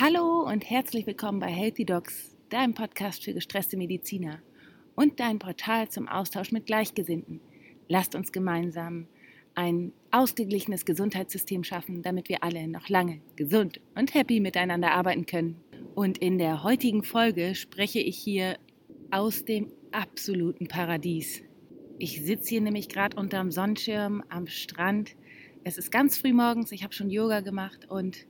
Hallo und herzlich willkommen bei Healthy Docs, deinem Podcast für gestresste Mediziner und dein Portal zum Austausch mit Gleichgesinnten. Lasst uns gemeinsam ein ausgeglichenes Gesundheitssystem schaffen, damit wir alle noch lange gesund und happy miteinander arbeiten können. Und in der heutigen Folge spreche ich hier aus dem absoluten Paradies. Ich sitze hier nämlich gerade unterm Sonnenschirm am Strand. Es ist ganz früh morgens, ich habe schon Yoga gemacht und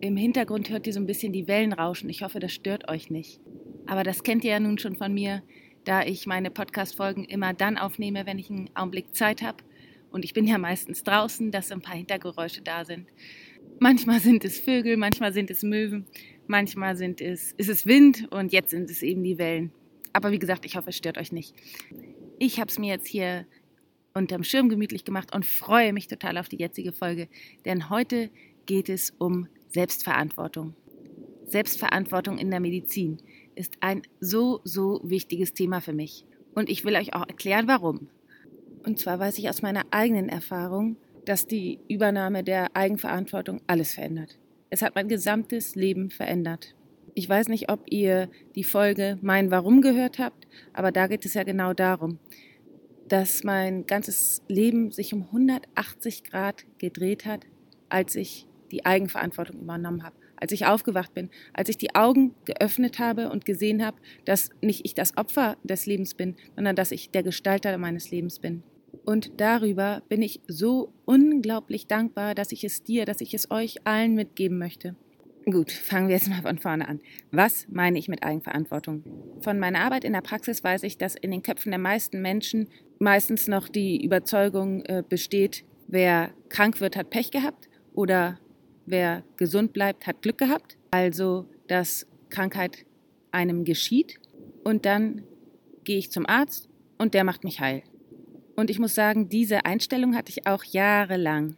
im Hintergrund hört ihr so ein bisschen die Wellen rauschen. Ich hoffe, das stört euch nicht. Aber das kennt ihr ja nun schon von mir, da ich meine Podcast-Folgen immer dann aufnehme, wenn ich einen Augenblick Zeit habe. Und ich bin ja meistens draußen, dass ein paar Hintergeräusche da sind. Manchmal sind es Vögel, manchmal sind es Möwen, manchmal sind es, ist es Wind und jetzt sind es eben die Wellen. Aber wie gesagt, ich hoffe, es stört euch nicht. Ich habe es mir jetzt hier unterm Schirm gemütlich gemacht und freue mich total auf die jetzige Folge, denn heute geht es um Selbstverantwortung. Selbstverantwortung in der Medizin ist ein so, so wichtiges Thema für mich. Und ich will euch auch erklären, warum. Und zwar weiß ich aus meiner eigenen Erfahrung, dass die Übernahme der Eigenverantwortung alles verändert. Es hat mein gesamtes Leben verändert. Ich weiß nicht, ob ihr die Folge Mein Warum gehört habt, aber da geht es ja genau darum, dass mein ganzes Leben sich um 180 Grad gedreht hat, als ich die Eigenverantwortung übernommen habe. Als ich aufgewacht bin, als ich die Augen geöffnet habe und gesehen habe, dass nicht ich das Opfer des Lebens bin, sondern dass ich der Gestalter meines Lebens bin. Und darüber bin ich so unglaublich dankbar, dass ich es dir, dass ich es euch allen mitgeben möchte. Gut, fangen wir jetzt mal von vorne an. Was meine ich mit Eigenverantwortung? Von meiner Arbeit in der Praxis weiß ich, dass in den Köpfen der meisten Menschen meistens noch die Überzeugung äh, besteht, wer krank wird, hat Pech gehabt oder wer gesund bleibt, hat Glück gehabt. Also, dass Krankheit einem geschieht und dann gehe ich zum Arzt und der macht mich heil. Und ich muss sagen, diese Einstellung hatte ich auch jahrelang.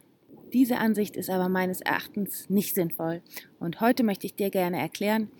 Diese Ansicht ist aber meines Erachtens nicht sinnvoll. Und heute möchte ich dir gerne erklären,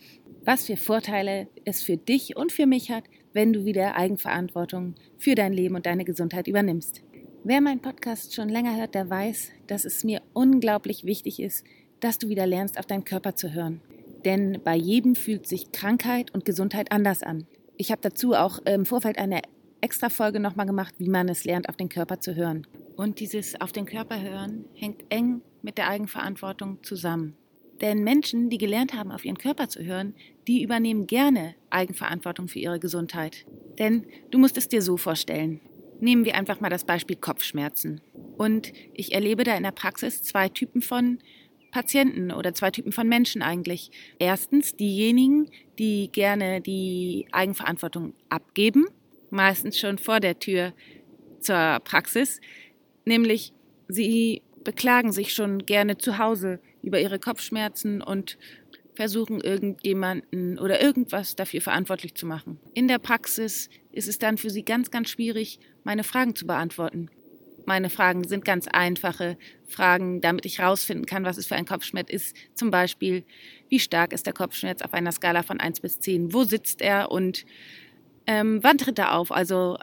was für Vorteile es für dich und für mich hat, wenn du wieder Eigenverantwortung für dein Leben und deine Gesundheit übernimmst. Wer meinen Podcast schon länger hört, der weiß, dass es mir unglaublich wichtig ist, dass du wieder lernst, auf deinen Körper zu hören. Denn bei jedem fühlt sich Krankheit und Gesundheit anders an. Ich habe dazu auch im Vorfeld eine extra Folge nochmal gemacht, wie man es lernt, auf den Körper zu hören. Und dieses auf den Körper hören hängt eng mit der Eigenverantwortung zusammen. Denn Menschen, die gelernt haben, auf ihren Körper zu hören, die übernehmen gerne Eigenverantwortung für ihre Gesundheit. Denn du musst es dir so vorstellen. Nehmen wir einfach mal das Beispiel Kopfschmerzen. Und ich erlebe da in der Praxis zwei Typen von Patienten oder zwei Typen von Menschen eigentlich. Erstens diejenigen, die gerne die Eigenverantwortung abgeben meistens schon vor der Tür zur Praxis, nämlich sie beklagen sich schon gerne zu Hause über ihre Kopfschmerzen und versuchen irgendjemanden oder irgendwas dafür verantwortlich zu machen. In der Praxis ist es dann für sie ganz, ganz schwierig, meine Fragen zu beantworten. Meine Fragen sind ganz einfache Fragen, damit ich herausfinden kann, was es für ein Kopfschmerz ist. Zum Beispiel, wie stark ist der Kopfschmerz auf einer Skala von 1 bis 10? Wo sitzt er und ähm, wann tritt er auf? Also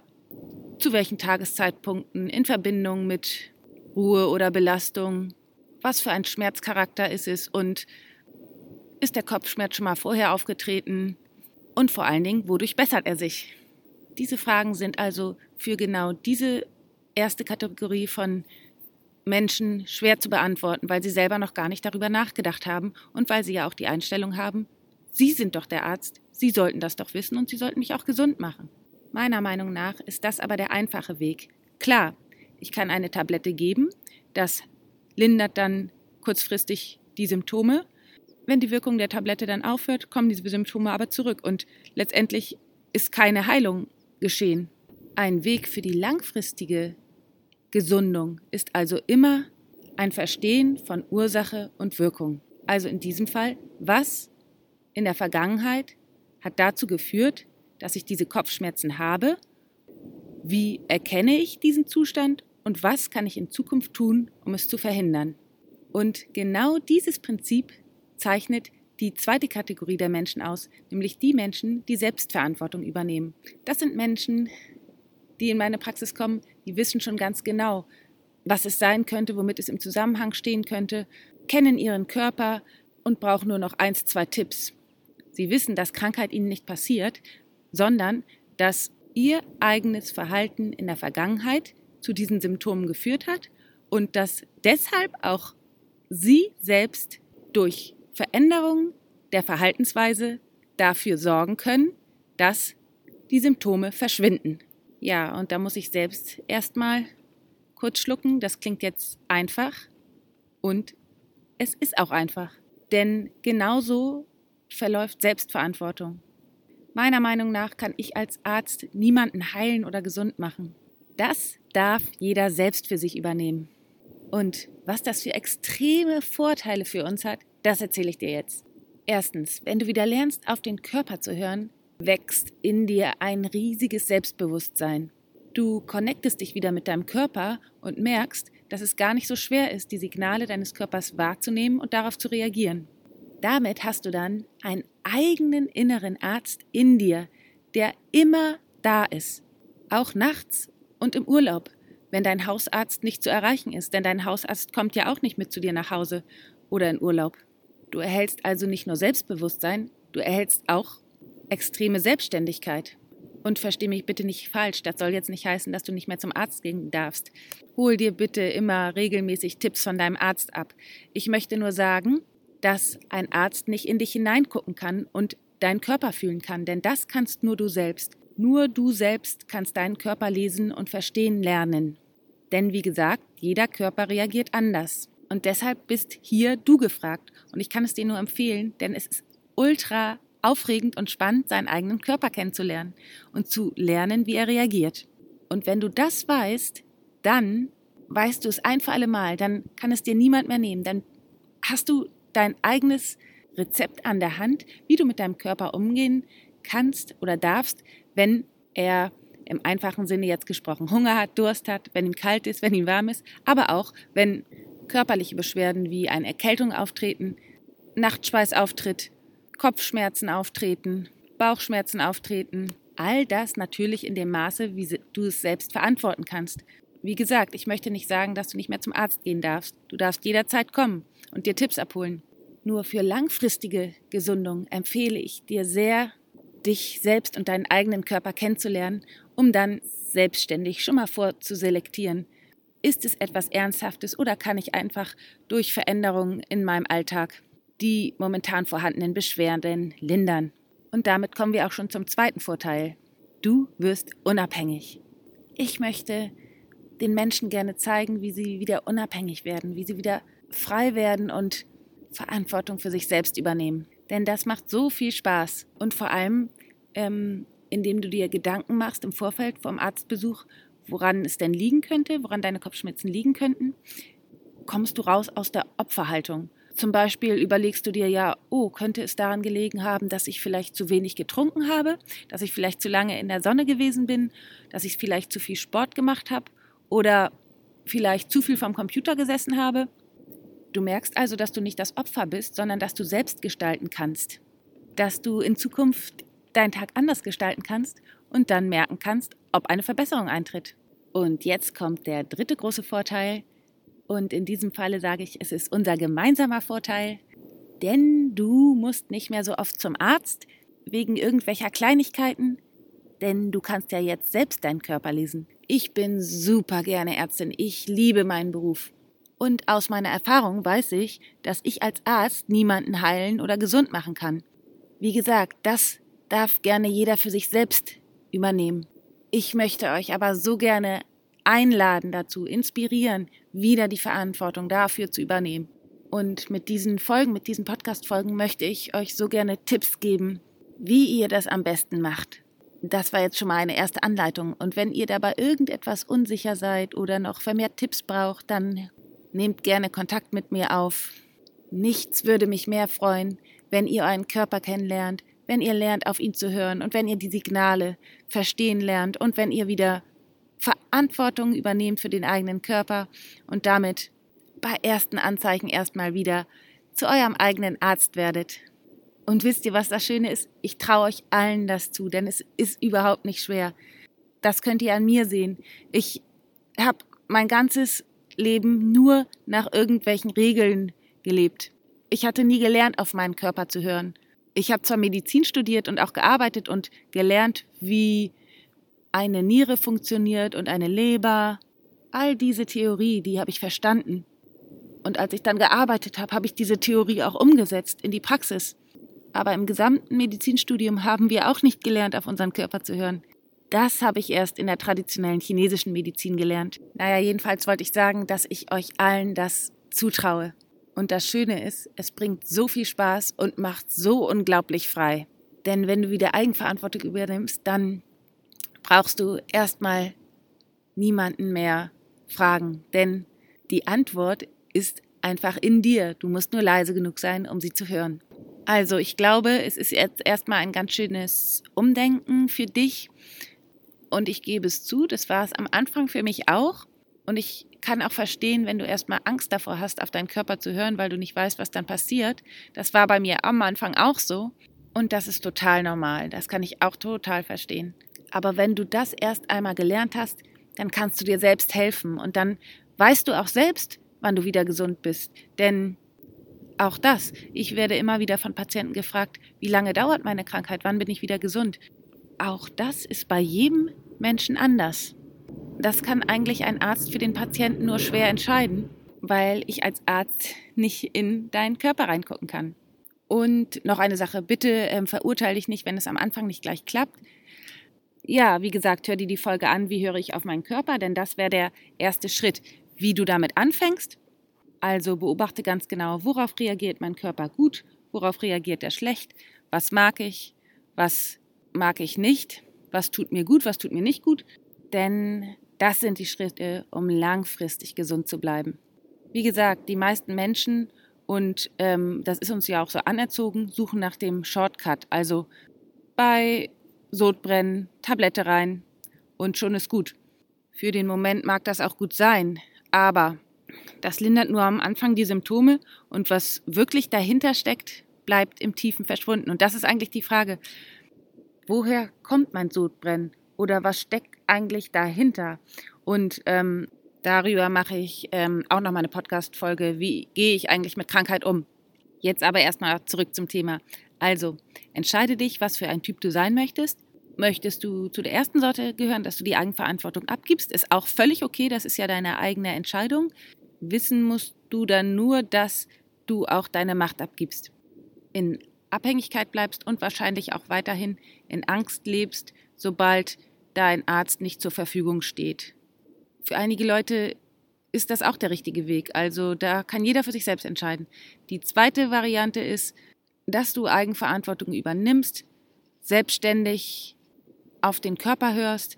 zu welchen Tageszeitpunkten in Verbindung mit Ruhe oder Belastung? Was für ein Schmerzcharakter ist es? Und ist der Kopfschmerz schon mal vorher aufgetreten? Und vor allen Dingen, wodurch bessert er sich? Diese Fragen sind also für genau diese erste Kategorie von Menschen schwer zu beantworten, weil sie selber noch gar nicht darüber nachgedacht haben und weil sie ja auch die Einstellung haben, Sie sind doch der Arzt, Sie sollten das doch wissen und Sie sollten mich auch gesund machen. Meiner Meinung nach ist das aber der einfache Weg. Klar, ich kann eine Tablette geben, das lindert dann kurzfristig die Symptome. Wenn die Wirkung der Tablette dann aufhört, kommen diese Symptome aber zurück und letztendlich ist keine Heilung geschehen. Ein Weg für die langfristige Gesundung ist also immer ein Verstehen von Ursache und Wirkung. Also in diesem Fall, was in der Vergangenheit hat dazu geführt, dass ich diese Kopfschmerzen habe. Wie erkenne ich diesen Zustand und was kann ich in Zukunft tun, um es zu verhindern? Und genau dieses Prinzip zeichnet die zweite Kategorie der Menschen aus, nämlich die Menschen, die Selbstverantwortung übernehmen. Das sind Menschen, die in meine Praxis kommen, die wissen schon ganz genau, was es sein könnte, womit es im Zusammenhang stehen könnte, kennen ihren Körper, und brauchen nur noch eins, zwei Tipps. Sie wissen, dass Krankheit ihnen nicht passiert, sondern dass ihr eigenes Verhalten in der Vergangenheit zu diesen Symptomen geführt hat und dass deshalb auch sie selbst durch Veränderungen der Verhaltensweise dafür sorgen können, dass die Symptome verschwinden. Ja, und da muss ich selbst erstmal kurz schlucken. Das klingt jetzt einfach und es ist auch einfach. Denn genauso verläuft Selbstverantwortung. Meiner Meinung nach kann ich als Arzt niemanden heilen oder gesund machen. Das darf jeder selbst für sich übernehmen. Und was das für extreme Vorteile für uns hat, das erzähle ich dir jetzt. Erstens, wenn du wieder lernst, auf den Körper zu hören, wächst in dir ein riesiges Selbstbewusstsein. Du connectest dich wieder mit deinem Körper und merkst, dass es gar nicht so schwer ist, die Signale deines Körpers wahrzunehmen und darauf zu reagieren. Damit hast du dann einen eigenen inneren Arzt in dir, der immer da ist, auch nachts und im Urlaub, wenn dein Hausarzt nicht zu erreichen ist, denn dein Hausarzt kommt ja auch nicht mit zu dir nach Hause oder in Urlaub. Du erhältst also nicht nur Selbstbewusstsein, du erhältst auch extreme Selbstständigkeit. Und versteh mich bitte nicht falsch, das soll jetzt nicht heißen, dass du nicht mehr zum Arzt gehen darfst. Hol dir bitte immer regelmäßig Tipps von deinem Arzt ab. Ich möchte nur sagen, dass ein Arzt nicht in dich hineingucken kann und deinen Körper fühlen kann, denn das kannst nur du selbst. Nur du selbst kannst deinen Körper lesen und verstehen lernen. Denn wie gesagt, jeder Körper reagiert anders. Und deshalb bist hier du gefragt. Und ich kann es dir nur empfehlen, denn es ist ultra aufregend und spannend, seinen eigenen Körper kennenzulernen und zu lernen, wie er reagiert. Und wenn du das weißt, dann weißt du es ein für alle Mal, dann kann es dir niemand mehr nehmen. Dann hast du dein eigenes Rezept an der Hand, wie du mit deinem Körper umgehen kannst oder darfst, wenn er im einfachen Sinne jetzt gesprochen Hunger hat, Durst hat, wenn ihm kalt ist, wenn ihm warm ist, aber auch wenn körperliche Beschwerden wie eine Erkältung auftreten, Nachtschweiß auftritt, Kopfschmerzen auftreten, Bauchschmerzen auftreten. All das natürlich in dem Maße, wie du es selbst verantworten kannst. Wie gesagt, ich möchte nicht sagen, dass du nicht mehr zum Arzt gehen darfst. Du darfst jederzeit kommen und dir Tipps abholen. Nur für langfristige Gesundung empfehle ich dir sehr, dich selbst und deinen eigenen Körper kennenzulernen, um dann selbstständig schon mal vorzuselektieren. Ist es etwas Ernsthaftes oder kann ich einfach durch Veränderungen in meinem Alltag die momentan vorhandenen Beschwerden lindern? Und damit kommen wir auch schon zum zweiten Vorteil. Du wirst unabhängig. Ich möchte den Menschen gerne zeigen, wie sie wieder unabhängig werden, wie sie wieder frei werden und Verantwortung für sich selbst übernehmen. Denn das macht so viel Spaß. Und vor allem, ähm, indem du dir Gedanken machst im Vorfeld vom Arztbesuch, woran es denn liegen könnte, woran deine Kopfschmerzen liegen könnten, kommst du raus aus der Opferhaltung. Zum Beispiel überlegst du dir ja, oh, könnte es daran gelegen haben, dass ich vielleicht zu wenig getrunken habe, dass ich vielleicht zu lange in der Sonne gewesen bin, dass ich vielleicht zu viel Sport gemacht habe oder vielleicht zu viel vom Computer gesessen habe. Du merkst also, dass du nicht das Opfer bist, sondern dass du selbst gestalten kannst. Dass du in Zukunft deinen Tag anders gestalten kannst und dann merken kannst, ob eine Verbesserung eintritt. Und jetzt kommt der dritte große Vorteil. Und in diesem Falle sage ich, es ist unser gemeinsamer Vorteil, denn du musst nicht mehr so oft zum Arzt wegen irgendwelcher Kleinigkeiten, denn du kannst ja jetzt selbst deinen Körper lesen. Ich bin super gerne Ärztin, ich liebe meinen Beruf. Und aus meiner Erfahrung weiß ich, dass ich als Arzt niemanden heilen oder gesund machen kann. Wie gesagt, das darf gerne jeder für sich selbst übernehmen. Ich möchte euch aber so gerne einladen dazu, inspirieren, wieder die Verantwortung dafür zu übernehmen. Und mit diesen Folgen, mit diesen Podcast-Folgen möchte ich euch so gerne Tipps geben, wie ihr das am besten macht. Das war jetzt schon mal eine erste Anleitung. Und wenn ihr dabei irgendetwas unsicher seid oder noch vermehrt Tipps braucht, dann Nehmt gerne Kontakt mit mir auf. Nichts würde mich mehr freuen, wenn ihr euren Körper kennenlernt, wenn ihr lernt, auf ihn zu hören und wenn ihr die Signale verstehen lernt und wenn ihr wieder Verantwortung übernehmt für den eigenen Körper und damit bei ersten Anzeichen erstmal wieder zu eurem eigenen Arzt werdet. Und wisst ihr, was das Schöne ist? Ich traue euch allen das zu, denn es ist überhaupt nicht schwer. Das könnt ihr an mir sehen. Ich habe mein ganzes Leben nur nach irgendwelchen Regeln gelebt. Ich hatte nie gelernt, auf meinen Körper zu hören. Ich habe zwar Medizin studiert und auch gearbeitet und gelernt, wie eine Niere funktioniert und eine Leber. All diese Theorie, die habe ich verstanden. Und als ich dann gearbeitet habe, habe ich diese Theorie auch umgesetzt in die Praxis. Aber im gesamten Medizinstudium haben wir auch nicht gelernt, auf unseren Körper zu hören. Das habe ich erst in der traditionellen chinesischen Medizin gelernt. Naja, jedenfalls wollte ich sagen, dass ich euch allen das zutraue. Und das Schöne ist, es bringt so viel Spaß und macht so unglaublich frei. Denn wenn du wieder Eigenverantwortung übernimmst, dann brauchst du erstmal niemanden mehr fragen. Denn die Antwort ist einfach in dir. Du musst nur leise genug sein, um sie zu hören. Also ich glaube, es ist jetzt erstmal ein ganz schönes Umdenken für dich. Und ich gebe es zu, das war es am Anfang für mich auch. Und ich kann auch verstehen, wenn du erstmal Angst davor hast, auf deinen Körper zu hören, weil du nicht weißt, was dann passiert. Das war bei mir am Anfang auch so. Und das ist total normal. Das kann ich auch total verstehen. Aber wenn du das erst einmal gelernt hast, dann kannst du dir selbst helfen. Und dann weißt du auch selbst, wann du wieder gesund bist. Denn auch das, ich werde immer wieder von Patienten gefragt, wie lange dauert meine Krankheit, wann bin ich wieder gesund. Auch das ist bei jedem Menschen anders. Das kann eigentlich ein Arzt für den Patienten nur schwer entscheiden, weil ich als Arzt nicht in deinen Körper reingucken kann. Und noch eine Sache, bitte ähm, verurteile dich nicht, wenn es am Anfang nicht gleich klappt. Ja, wie gesagt, hör dir die Folge an, wie höre ich auf meinen Körper, denn das wäre der erste Schritt, wie du damit anfängst. Also beobachte ganz genau, worauf reagiert mein Körper gut, worauf reagiert er schlecht, was mag ich, was mag ich nicht, was tut mir gut, was tut mir nicht gut, denn das sind die Schritte, um langfristig gesund zu bleiben. Wie gesagt, die meisten Menschen, und ähm, das ist uns ja auch so anerzogen, suchen nach dem Shortcut, also bei Sodbrennen, Tablette rein und schon ist gut. Für den Moment mag das auch gut sein, aber das lindert nur am Anfang die Symptome und was wirklich dahinter steckt, bleibt im Tiefen verschwunden. Und das ist eigentlich die Frage, woher kommt mein Sodbrennen oder was steckt eigentlich dahinter? Und ähm, darüber mache ich ähm, auch noch mal eine Podcast-Folge, wie gehe ich eigentlich mit Krankheit um? Jetzt aber erstmal zurück zum Thema. Also, entscheide dich, was für ein Typ du sein möchtest. Möchtest du zu der ersten Sorte gehören, dass du die Eigenverantwortung abgibst? Ist auch völlig okay, das ist ja deine eigene Entscheidung. Wissen musst du dann nur, dass du auch deine Macht abgibst. In Abhängigkeit bleibst und wahrscheinlich auch weiterhin in Angst lebst, sobald dein Arzt nicht zur Verfügung steht. Für einige Leute ist das auch der richtige Weg. Also da kann jeder für sich selbst entscheiden. Die zweite Variante ist, dass du Eigenverantwortung übernimmst, selbstständig auf den Körper hörst,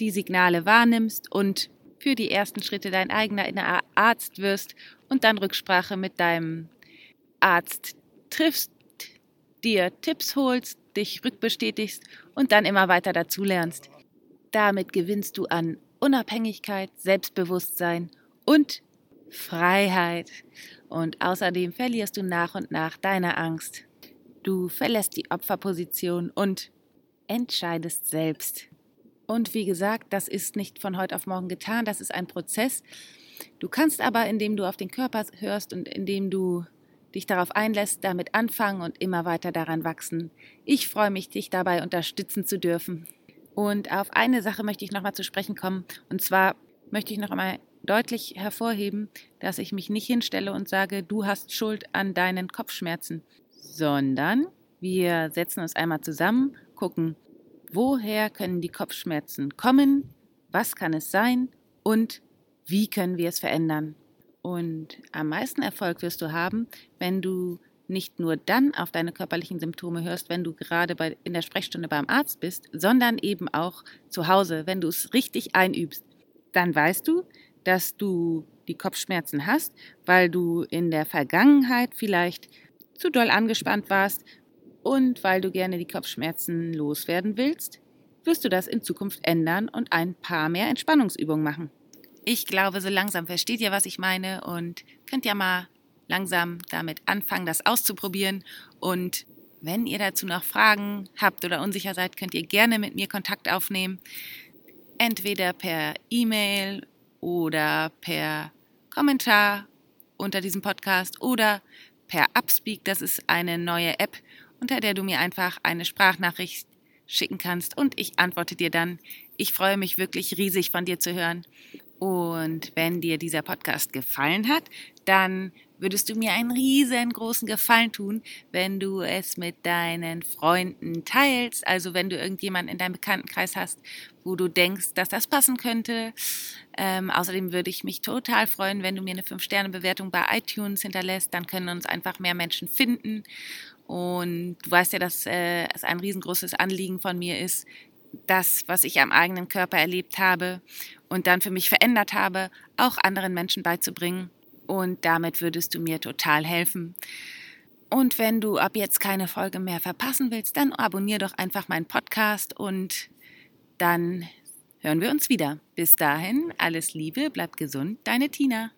die Signale wahrnimmst und für die ersten Schritte dein eigener Arzt wirst und dann Rücksprache mit deinem Arzt triffst, dir Tipps holst, dich rückbestätigst und dann immer weiter dazulernst. Damit gewinnst du an Unabhängigkeit, Selbstbewusstsein und Freiheit. Und außerdem verlierst du nach und nach deine Angst. Du verlässt die Opferposition und entscheidest selbst. Und wie gesagt, das ist nicht von heute auf morgen getan, das ist ein Prozess. Du kannst aber, indem du auf den Körper hörst und indem du dich darauf einlässt, damit anfangen und immer weiter daran wachsen. Ich freue mich, dich dabei unterstützen zu dürfen. Und auf eine Sache möchte ich nochmal zu sprechen kommen. Und zwar möchte ich noch einmal deutlich hervorheben, dass ich mich nicht hinstelle und sage, du hast Schuld an deinen Kopfschmerzen, sondern wir setzen uns einmal zusammen, gucken, woher können die Kopfschmerzen kommen, was kann es sein und wie können wir es verändern. Und am meisten Erfolg wirst du haben, wenn du nicht nur dann auf deine körperlichen Symptome hörst, wenn du gerade bei, in der Sprechstunde beim Arzt bist, sondern eben auch zu Hause, wenn du es richtig einübst. Dann weißt du, dass du die Kopfschmerzen hast, weil du in der Vergangenheit vielleicht zu doll angespannt warst und weil du gerne die Kopfschmerzen loswerden willst, wirst du das in Zukunft ändern und ein paar mehr Entspannungsübungen machen. Ich glaube, so langsam versteht ihr, was ich meine und könnt ja mal langsam damit anfangen, das auszuprobieren. Und wenn ihr dazu noch Fragen habt oder unsicher seid, könnt ihr gerne mit mir Kontakt aufnehmen. Entweder per E-Mail oder per Kommentar unter diesem Podcast oder per Upspeak. Das ist eine neue App, unter der du mir einfach eine Sprachnachricht schicken kannst und ich antworte dir dann. Ich freue mich wirklich riesig von dir zu hören. Und wenn dir dieser Podcast gefallen hat, dann würdest du mir einen riesengroßen Gefallen tun, wenn du es mit deinen Freunden teilst. Also wenn du irgendjemanden in deinem Bekanntenkreis hast, wo du denkst, dass das passen könnte. Ähm, außerdem würde ich mich total freuen, wenn du mir eine 5-Sterne-Bewertung bei iTunes hinterlässt. Dann können uns einfach mehr Menschen finden. Und du weißt ja, dass äh, es ein riesengroßes Anliegen von mir ist, das, was ich am eigenen Körper erlebt habe und dann für mich verändert habe, auch anderen Menschen beizubringen. Und damit würdest du mir total helfen. Und wenn du ab jetzt keine Folge mehr verpassen willst, dann abonnier doch einfach meinen Podcast und dann hören wir uns wieder. Bis dahin, alles Liebe, bleib gesund, deine Tina.